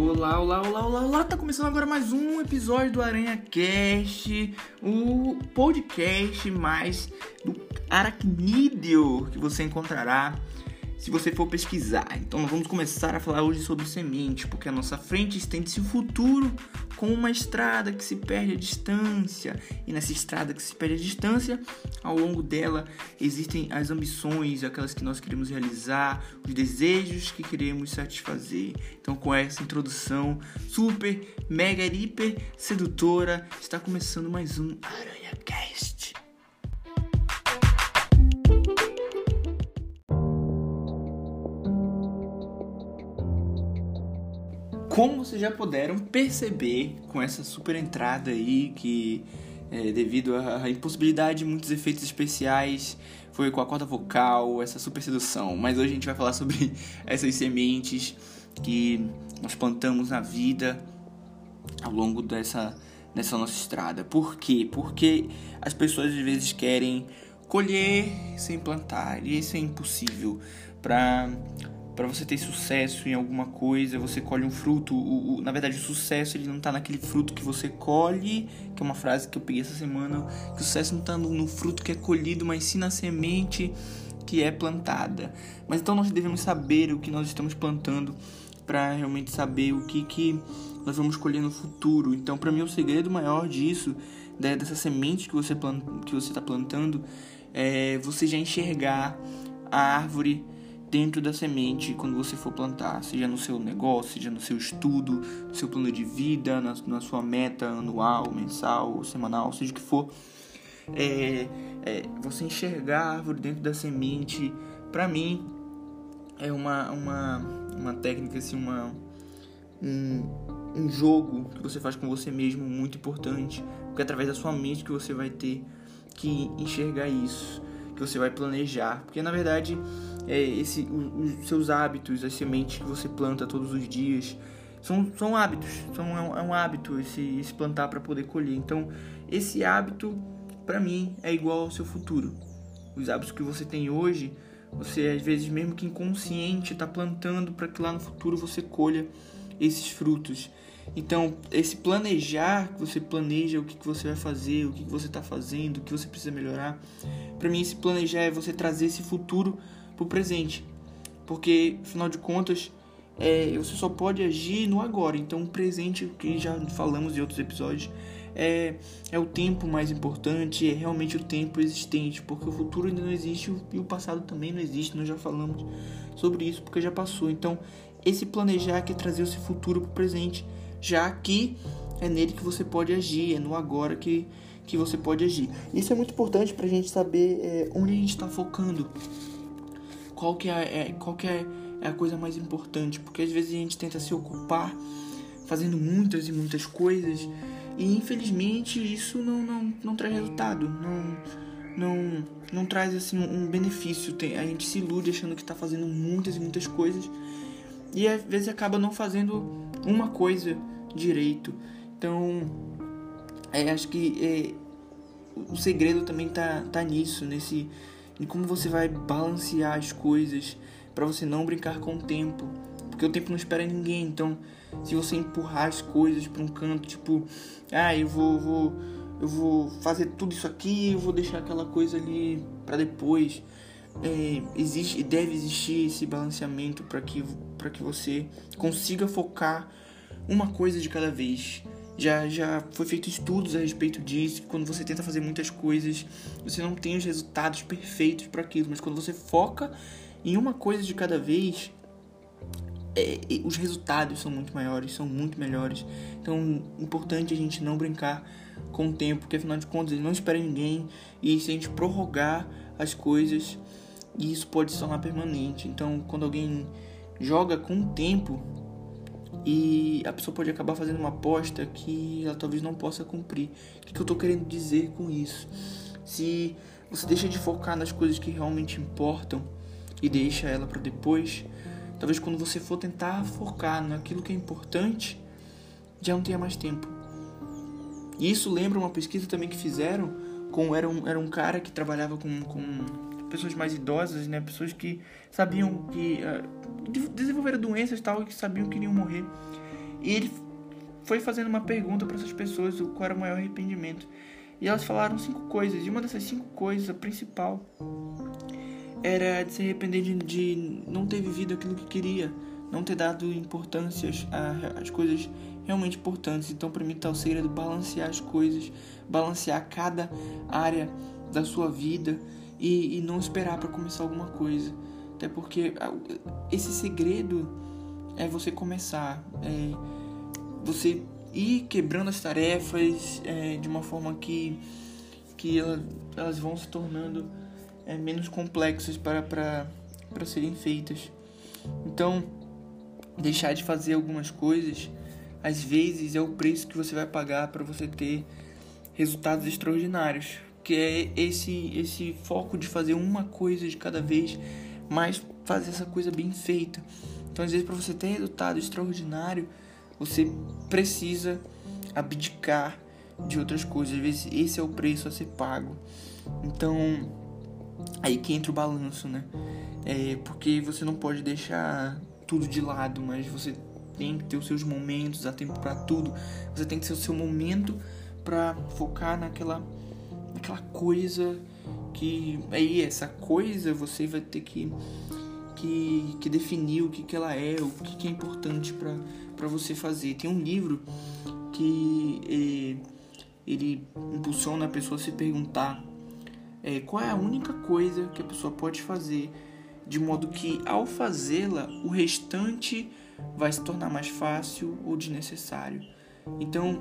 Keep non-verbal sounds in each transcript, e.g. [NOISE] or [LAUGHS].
Olá, olá, olá, olá, olá! Tá começando agora mais um episódio do Aranha Cast, o podcast mais do aracnídeo que você encontrará se você for pesquisar. Então nós vamos começar a falar hoje sobre semente, porque a nossa frente estende-se o futuro com uma estrada que se perde a distância. E nessa estrada que se perde a distância, ao longo dela existem as ambições, aquelas que nós queremos realizar, os desejos que queremos satisfazer. Então com essa introdução super, mega, hiper sedutora, está começando mais um Aranha Cast. Como vocês já puderam perceber com essa super entrada aí, que é, devido à impossibilidade de muitos efeitos especiais, foi com a corda vocal, essa super sedução. Mas hoje a gente vai falar sobre [LAUGHS] essas sementes que nós plantamos na vida ao longo dessa, dessa nossa estrada. Por quê? Porque as pessoas às vezes querem colher sem plantar, e isso é impossível. Para para você ter sucesso em alguma coisa, você colhe um fruto. O, o, na verdade, o sucesso ele não está naquele fruto que você colhe, que é uma frase que eu peguei essa semana. Que o sucesso não está no, no fruto que é colhido, mas sim na semente que é plantada. Mas então nós devemos saber o que nós estamos plantando para realmente saber o que, que nós vamos colher no futuro. Então, para mim, o segredo maior disso, né, dessa semente que você que você está plantando, é você já enxergar a árvore dentro da semente quando você for plantar, seja no seu negócio, seja no seu estudo, no seu plano de vida, na, na sua meta anual, mensal, semanal, seja o que for. É, é, você enxergar a árvore dentro da semente, para mim, é uma, uma, uma técnica, assim, uma, um, um jogo que você faz com você mesmo muito importante, porque é através da sua mente que você vai ter que enxergar isso, que você vai planejar, porque na verdade é, esse, os seus hábitos, as sementes que você planta todos os dias, são, são hábitos, são, é, um, é um hábito esse, esse plantar para poder colher. Então, esse hábito, para mim, é igual ao seu futuro. Os hábitos que você tem hoje, você às vezes, mesmo que inconsciente, está plantando para que lá no futuro você colha esses frutos. Então, esse planejar, que você planeja o que, que você vai fazer, o que, que você está fazendo, o que você precisa melhorar. Para mim, esse planejar é você trazer esse futuro pro presente. Porque, afinal de contas, é, você só pode agir no agora. Então, o presente, que já falamos em outros episódios, é, é o tempo mais importante, é realmente o tempo existente, porque o futuro ainda não existe e o passado também não existe. Nós já falamos sobre isso porque já passou. Então, esse planejar que é trazer esse futuro para o presente, já que é nele que você pode agir, é no agora que, que você pode agir. Isso é muito importante para a gente saber é, onde a gente está focando qual que é, é qual que é, é a coisa mais importante, porque às vezes a gente tenta se ocupar fazendo muitas e muitas coisas e infelizmente isso não, não, não traz resultado, não, não, não traz assim um benefício. Tem, a gente se ilude achando que está fazendo muitas e muitas coisas e às vezes acaba não fazendo uma coisa direito. Então, é, acho que é, o segredo também tá, tá nisso, nesse e como você vai balancear as coisas para você não brincar com o tempo, porque o tempo não espera ninguém. Então, se você empurrar as coisas para um canto, tipo, ah, eu vou, vou eu vou fazer tudo isso aqui, eu vou deixar aquela coisa ali para depois. É, existe deve existir esse balanceamento para que que você consiga focar uma coisa de cada vez já, já foi feito estudos a respeito disso, quando você tenta fazer muitas coisas, você não tem os resultados perfeitos para aquilo, mas quando você foca em uma coisa de cada vez, é, os resultados são muito maiores, são muito melhores. Então, importante a gente não brincar com o tempo, porque afinal de contas ele não espera ninguém, e se a gente prorrogar as coisas, isso pode se tornar permanente. Então, quando alguém joga com o tempo, e a pessoa pode acabar fazendo uma aposta que ela talvez não possa cumprir. O que, eu estou querendo dizer com isso? Se você deixa de focar nas coisas que realmente importam e deixa ela para depois, talvez quando você for tentar focar naquilo que é importante, já não tenha mais tempo. E isso lembra uma pesquisa também que fizeram com era um, era um cara que trabalhava com, com pessoas mais idosas, né? Pessoas que sabiam que uh, desenvolveram doenças tal que sabiam que iriam morrer. E ele foi fazendo uma pergunta para essas pessoas qual era o maior arrependimento. E elas falaram cinco coisas, e uma dessas cinco coisas, a principal, era de se arrepender de, de não ter vivido aquilo que queria, não ter dado importância às coisas realmente importantes. Então, para mim, tá o segredo balancear as coisas, balancear cada área da sua vida e, e não esperar para começar alguma coisa. Até porque esse segredo é você começar, é você ir quebrando as tarefas é, de uma forma que, que elas, elas vão se tornando é, menos complexas para, para, para serem feitas. Então, deixar de fazer algumas coisas, às vezes é o preço que você vai pagar para você ter resultados extraordinários, que é esse esse foco de fazer uma coisa de cada vez, mas fazer essa coisa bem feita. Então, às vezes para você ter resultado extraordinário, você precisa abdicar de outras coisas. Às vezes esse é o preço a ser pago. Então, aí que entra o balanço, né? É porque você não pode deixar tudo de lado, mas você tem que ter os seus momentos, há tempo para tudo. Você tem que ter o seu momento para focar naquela naquela coisa que aí essa coisa você vai ter que que, que definir o que, que ela é, o que, que é importante para você fazer. Tem um livro que é, ele impulsiona a pessoa a se perguntar é, qual é a única coisa que a pessoa pode fazer de modo que ao fazê-la o restante vai se tornar mais fácil ou desnecessário. Então,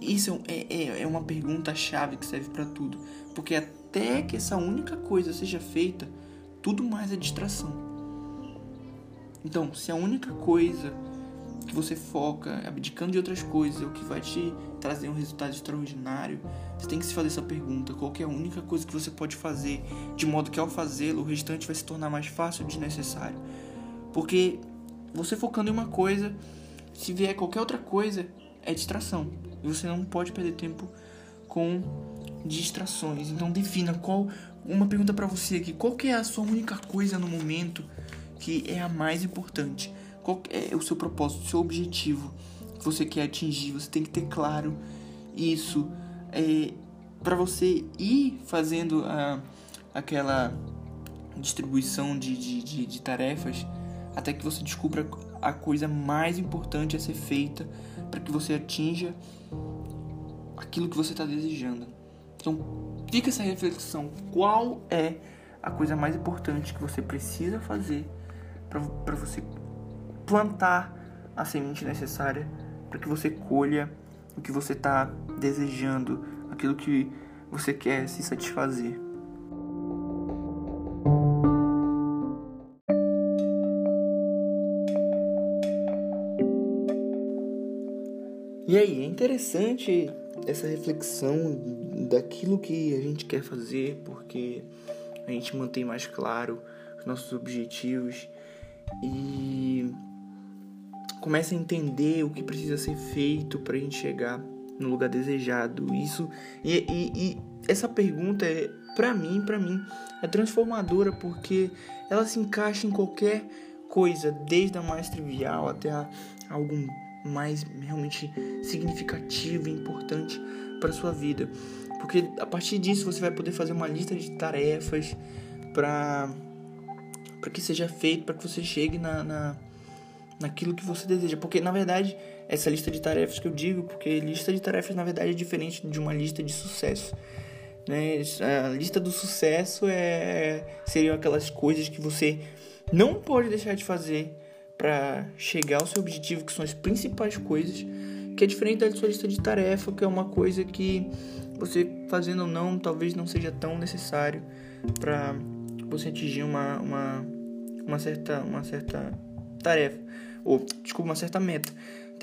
isso é, é, é uma pergunta chave que serve para tudo, porque até que essa única coisa seja feita, tudo mais é distração. Então, se a única coisa que você foca, abdicando de outras coisas, é o que vai te trazer um resultado extraordinário, você tem que se fazer essa pergunta: qual é a única coisa que você pode fazer, de modo que ao fazê-lo, o restante vai se tornar mais fácil e desnecessário? Porque você focando em uma coisa, se vier qualquer outra coisa, é distração. E você não pode perder tempo com distrações. Então defina qual uma pergunta para você aqui, qual que é a sua única coisa no momento que é a mais importante? Qual é o seu propósito, o seu objetivo que você quer atingir? Você tem que ter claro isso é, para você ir fazendo a, aquela distribuição de, de, de, de tarefas até que você descubra a coisa mais importante a ser feita para que você atinja aquilo que você está desejando. Então, fica essa reflexão: qual é a coisa mais importante que você precisa fazer para você plantar a semente necessária para que você colha o que você está desejando, aquilo que você quer se satisfazer. E aí, é interessante essa reflexão daquilo que a gente quer fazer, porque a gente mantém mais claro os nossos objetivos e começa a entender o que precisa ser feito para a gente chegar no lugar desejado. Isso e, e, e essa pergunta é para mim, para mim é transformadora porque ela se encaixa em qualquer coisa, desde a mais trivial até a algo mais realmente significativo e importante para sua vida. Porque a partir disso você vai poder fazer uma lista de tarefas para para que seja feito, para que você chegue na, na naquilo que você deseja. Porque, na verdade, essa lista de tarefas que eu digo, porque lista de tarefas, na verdade, é diferente de uma lista de sucesso. Né? A lista do sucesso é seriam aquelas coisas que você não pode deixar de fazer para chegar ao seu objetivo, que são as principais coisas, que é diferente da sua lista de tarefa, que é uma coisa que você fazendo ou não, talvez não seja tão necessário para você atingir uma, uma, uma, certa, uma certa tarefa ou desculpa, uma certa meta,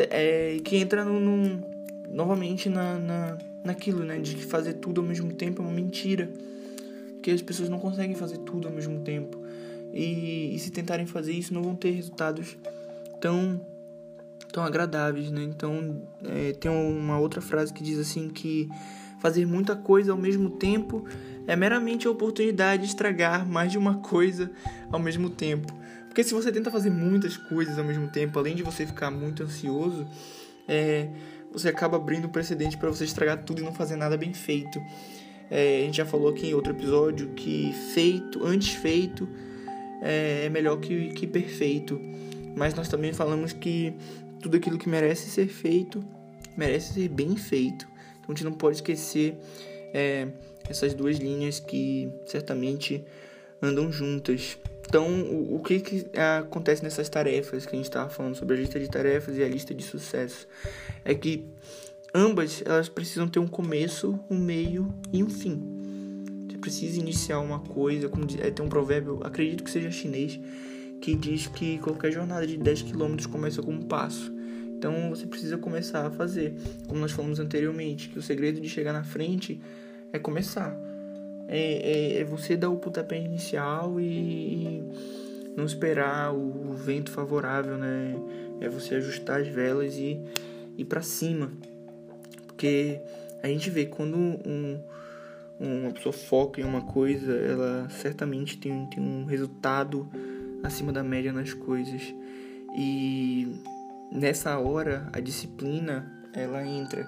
é, que entra no, no novamente na, na, naquilo, né, de fazer tudo ao mesmo tempo é uma mentira, que as pessoas não conseguem fazer tudo ao mesmo tempo e, e se tentarem fazer isso não vão ter resultados tão tão agradáveis, né? Então é, tem uma outra frase que diz assim que fazer muita coisa ao mesmo tempo é meramente a oportunidade de estragar mais de uma coisa ao mesmo tempo. Porque se você tenta fazer muitas coisas ao mesmo tempo, além de você ficar muito ansioso, é, você acaba abrindo precedente para você estragar tudo e não fazer nada bem feito. É, a gente já falou aqui em outro episódio que feito, antes feito, é melhor que, que perfeito. Mas nós também falamos que tudo aquilo que merece ser feito, merece ser bem feito. Então a gente não pode esquecer é, essas duas linhas que certamente andam juntas. Então, o, o que, que acontece nessas tarefas que a gente estava falando sobre a lista de tarefas e a lista de sucesso? É que ambas elas precisam ter um começo, um meio e um fim. Precisa iniciar uma coisa, como é, tem um provérbio, acredito que seja chinês, que diz que qualquer jornada de 10 km começa com um passo. Então você precisa começar a fazer, como nós falamos anteriormente, que o segredo de chegar na frente é começar. É, é, é você dar o pontapé inicial e, e não esperar o, o, vento favorável, né? É você ajustar as velas e ir para cima. Porque a gente vê quando um, uma pessoa foca em uma coisa, ela certamente tem, tem um resultado acima da média nas coisas. E nessa hora a disciplina ela entra.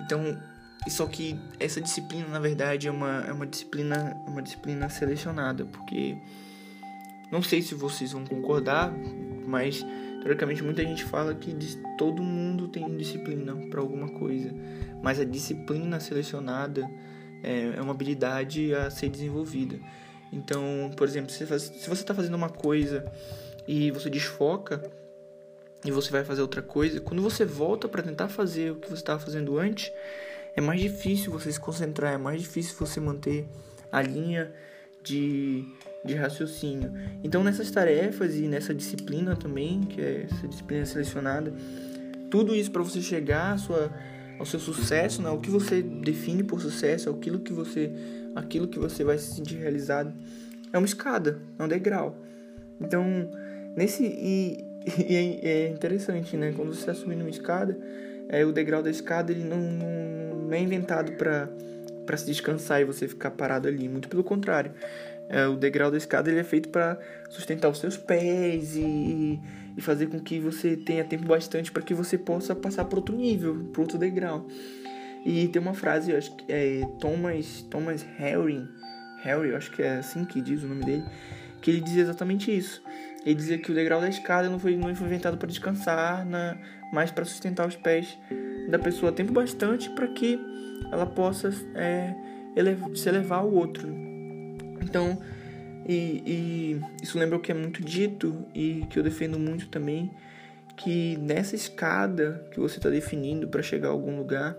Então, só que essa disciplina na verdade é uma, é uma disciplina uma disciplina selecionada, porque não sei se vocês vão concordar, mas teoricamente muita gente fala que todo mundo tem disciplina para alguma coisa, mas a disciplina selecionada é, é uma habilidade a ser desenvolvida. Então, por exemplo, se você está fazendo uma coisa e você desfoca, e você vai fazer outra coisa, quando você volta para tentar fazer o que você estava fazendo antes, é mais difícil você se concentrar, é mais difícil você manter a linha de, de raciocínio. Então, nessas tarefas e nessa disciplina também, que é essa disciplina selecionada, tudo isso para você chegar à sua, ao seu sucesso, né? o que você define por sucesso, aquilo que você, aquilo que você vai se sentir realizado, é uma escada, é um degrau. Então, nesse e [LAUGHS] E é, é interessante, né? Quando você está subindo uma escada, é, o degrau da escada ele não, não, não é inventado para para se descansar e você ficar parado ali. Muito pelo contrário. É, o degrau da escada ele é feito para sustentar os seus pés e, e fazer com que você tenha tempo bastante para que você possa passar para outro nível, para outro degrau. E tem uma frase, eu acho que é Thomas, Thomas Harry, Harry, eu acho que é assim que diz o nome dele, que ele diz exatamente isso. Ele dizia que o degrau da escada não foi, não foi inventado para descansar, na, mas para sustentar os pés da pessoa tempo bastante para que ela possa é, elevar, se elevar ao outro. Então, e, e, isso lembra o que é muito dito e que eu defendo muito também, que nessa escada que você está definindo para chegar a algum lugar,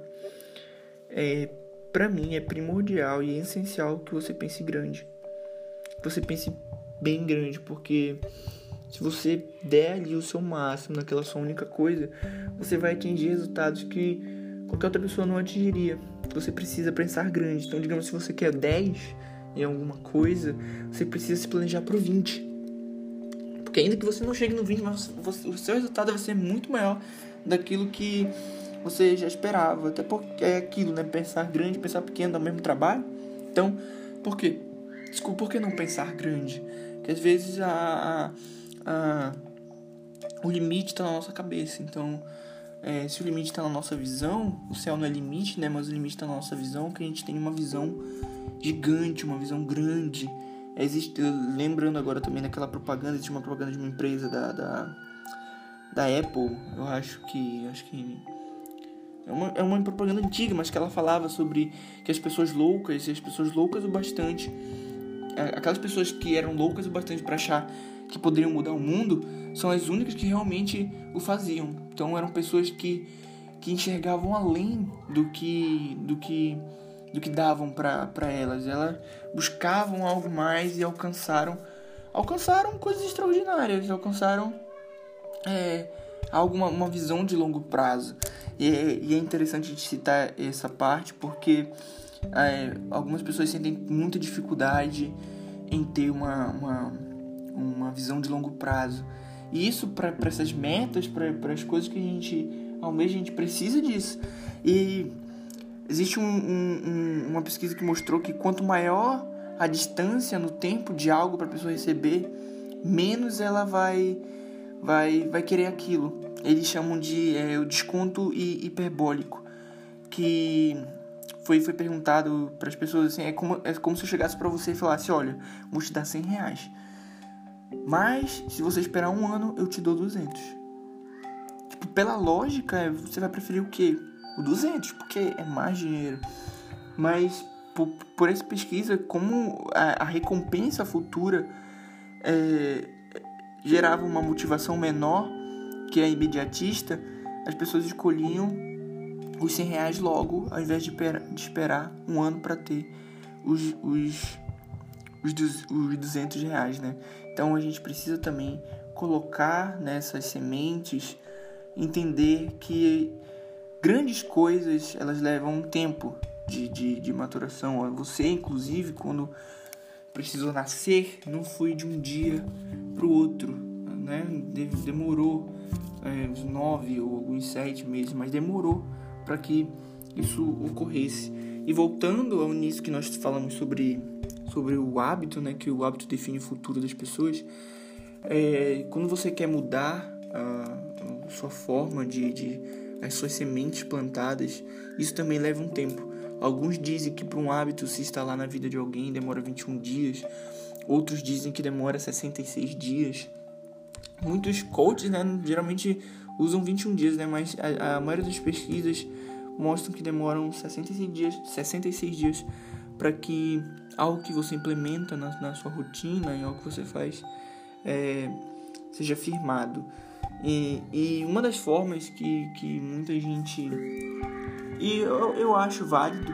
é, para mim é primordial e essencial que você pense grande. Que você pense bem grande, porque se você der ali o seu máximo naquela sua única coisa, você vai atingir resultados que qualquer outra pessoa não atingiria. Você precisa pensar grande. Então, digamos, se você quer 10 em alguma coisa, você precisa se planejar para o 20. Porque ainda que você não chegue no 20, mas você, o seu resultado vai ser muito maior daquilo que você já esperava. Até porque é aquilo, né? Pensar grande, pensar pequeno, dá o mesmo trabalho. Então, por quê? Desculpa, por que não pensar grande? Porque às vezes a, a, a o limite está na nossa cabeça. Então, é, se o limite está na nossa visão, o céu não é limite, né? Mas o limite está na nossa visão, que a gente tem uma visão gigante, uma visão grande. Existe, lembrando agora também daquela propaganda, existe uma propaganda de uma empresa da, da, da Apple, eu acho que. Acho que é uma, é uma propaganda antiga, mas que ela falava sobre que as pessoas loucas, as pessoas loucas o bastante aquelas pessoas que eram loucas o bastante para achar que poderiam mudar o mundo são as únicas que realmente o faziam. Então eram pessoas que, que enxergavam além do que do que do que davam para elas. Elas buscavam algo mais e alcançaram alcançaram coisas extraordinárias, alcançaram é, alguma uma visão de longo prazo. E é, e é interessante gente citar essa parte porque é, algumas pessoas sentem muita dificuldade em ter uma, uma, uma visão de longo prazo. E isso para essas metas, para as coisas que a gente almeja, a gente precisa disso. E existe um, um, uma pesquisa que mostrou que quanto maior a distância no tempo de algo para a pessoa receber, menos ela vai, vai, vai querer aquilo. Eles chamam de é, o desconto hiperbólico, que foi, foi perguntado para as pessoas assim, é como, é como se eu chegasse para você e falasse, olha, vou te dar 100 reais, mas se você esperar um ano, eu te dou 200. Tipo, pela lógica, você vai preferir o quê? O 200, porque é mais dinheiro. Mas por, por essa pesquisa, como a, a recompensa futura é, gerava uma motivação menor que a imediatista, as pessoas escolhiam os 100 reais logo, ao invés de, de esperar um ano para ter os, os, os, os 200 reais, né? Então a gente precisa também colocar nessas sementes, entender que grandes coisas elas levam um tempo de, de, de maturação. Você, inclusive, quando precisou nascer, não foi de um dia para o outro, né? Demorou é, uns nove ou alguns sete meses, mas demorou para que isso ocorresse. E voltando ao início que nós falamos sobre, sobre o hábito, né? Que o hábito define o futuro das pessoas. É, quando você quer mudar a, a sua forma de, de as suas sementes plantadas, isso também leva um tempo. Alguns dizem que para um hábito se instalar na vida de alguém demora 21 dias, outros dizem que demora 66 dias. Muitos coaches, né, geralmente usam 21 dias, né, mas a, a maioria das pesquisas mostram que demoram 66 dias, 66 dias para que algo que você implementa na, na, sua rotina, em algo que você faz, é, seja firmado. E, e uma das formas que, que muita gente e eu, eu acho válido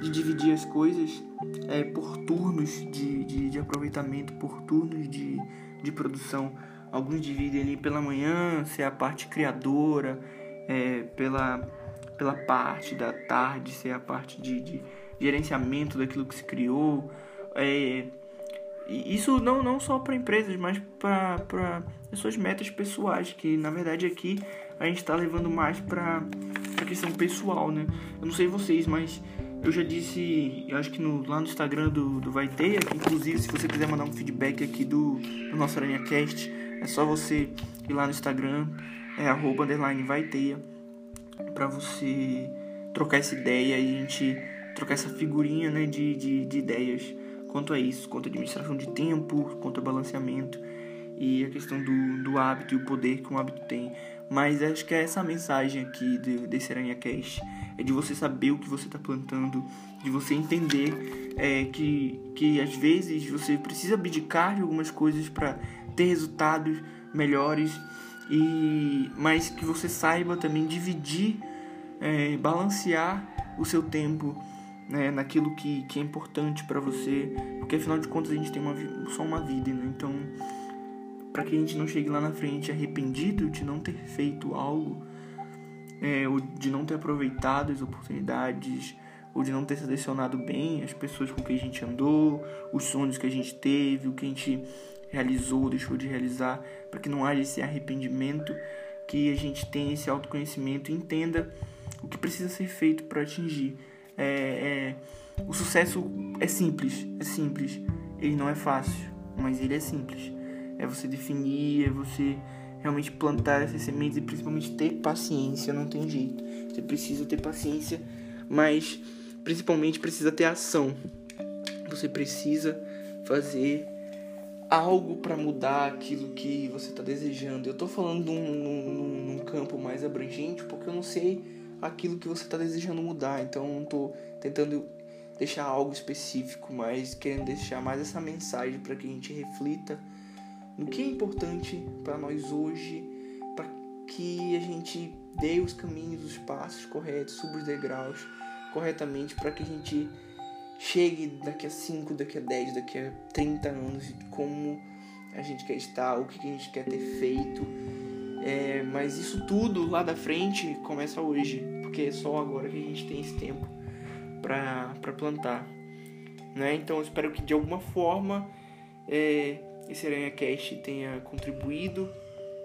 de dividir as coisas é, por turnos de, de, de, aproveitamento, por turnos de, de produção. Alguns dividem ali pela manhã, ser a parte criadora, é, pela, pela parte da tarde, ser a parte de, de gerenciamento daquilo que se criou. É, isso não, não só para empresas, mas para as suas metas pessoais, que na verdade aqui a gente está levando mais para a questão pessoal, né? Eu não sei vocês, mas eu já disse, eu acho que no, lá no Instagram do, do Vai Ter, inclusive se você quiser mandar um feedback aqui do, do nosso AranhaCast, é só você ir lá no Instagram, é arroba underline Vai Ter, para você trocar essa ideia e a gente trocar essa figurinha né, de, de, de ideias quanto a isso, quanto a administração de tempo, quanto a balanceamento e a questão do, do hábito e o poder que um hábito tem. Mas acho que é essa mensagem aqui de, desse Aranha Cast. É de você saber o que você está plantando, de você entender é, que, que às vezes você precisa abdicar de algumas coisas para ter resultados melhores, e mas que você saiba também dividir, é, balancear o seu tempo né, naquilo que, que é importante para você, porque afinal de contas a gente tem uma, só uma vida, né? então para que a gente não chegue lá na frente arrependido de não ter feito algo, é, ou de não ter aproveitado as oportunidades, ou de não ter selecionado bem as pessoas com quem a gente andou, os sonhos que a gente teve, o que a gente realizou, deixou de realizar, para que não haja esse arrependimento, que a gente tenha esse autoconhecimento e entenda o que precisa ser feito para atingir. É, é, o sucesso é simples, é simples. Ele não é fácil, mas ele é simples é você definir, é você realmente plantar essas sementes e principalmente ter paciência, não tem jeito. Você precisa ter paciência, mas principalmente precisa ter ação. Você precisa fazer algo para mudar aquilo que você está desejando. Eu estou falando num, num, num, campo mais abrangente porque eu não sei aquilo que você está desejando mudar, então eu não estou tentando deixar algo específico, mas querendo deixar mais essa mensagem para que a gente reflita no que é importante para nós hoje, para que a gente dê os caminhos, os passos corretos, suba os degraus corretamente, para que a gente chegue daqui a 5, daqui a 10, daqui a 30 anos, como a gente quer estar, o que a gente quer ter feito. É, mas isso tudo lá da frente começa hoje, porque é só agora que a gente tem esse tempo para plantar. Né? Então eu espero que de alguma forma é, esse Aranha Cast tenha contribuído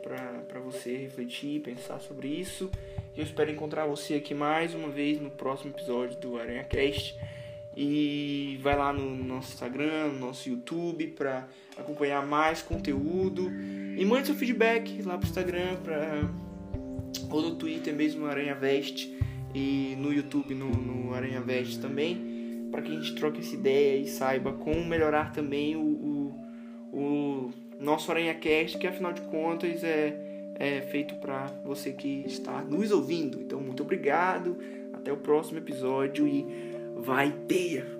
para você refletir, pensar sobre isso. Eu espero encontrar você aqui mais uma vez no próximo episódio do AranhaCast. E vai lá no nosso Instagram, no nosso YouTube para acompanhar mais conteúdo. E mande seu feedback lá pro Instagram pra... ou no Twitter mesmo, Aranha Veste. E no YouTube, no, no Aranha Veste também. para que a gente troque essa ideia e saiba como melhorar também o, o, o nosso AranhaCast, que afinal de contas é, é feito para você que está nos ouvindo. Então, muito obrigado. Até o próximo episódio e vai teia!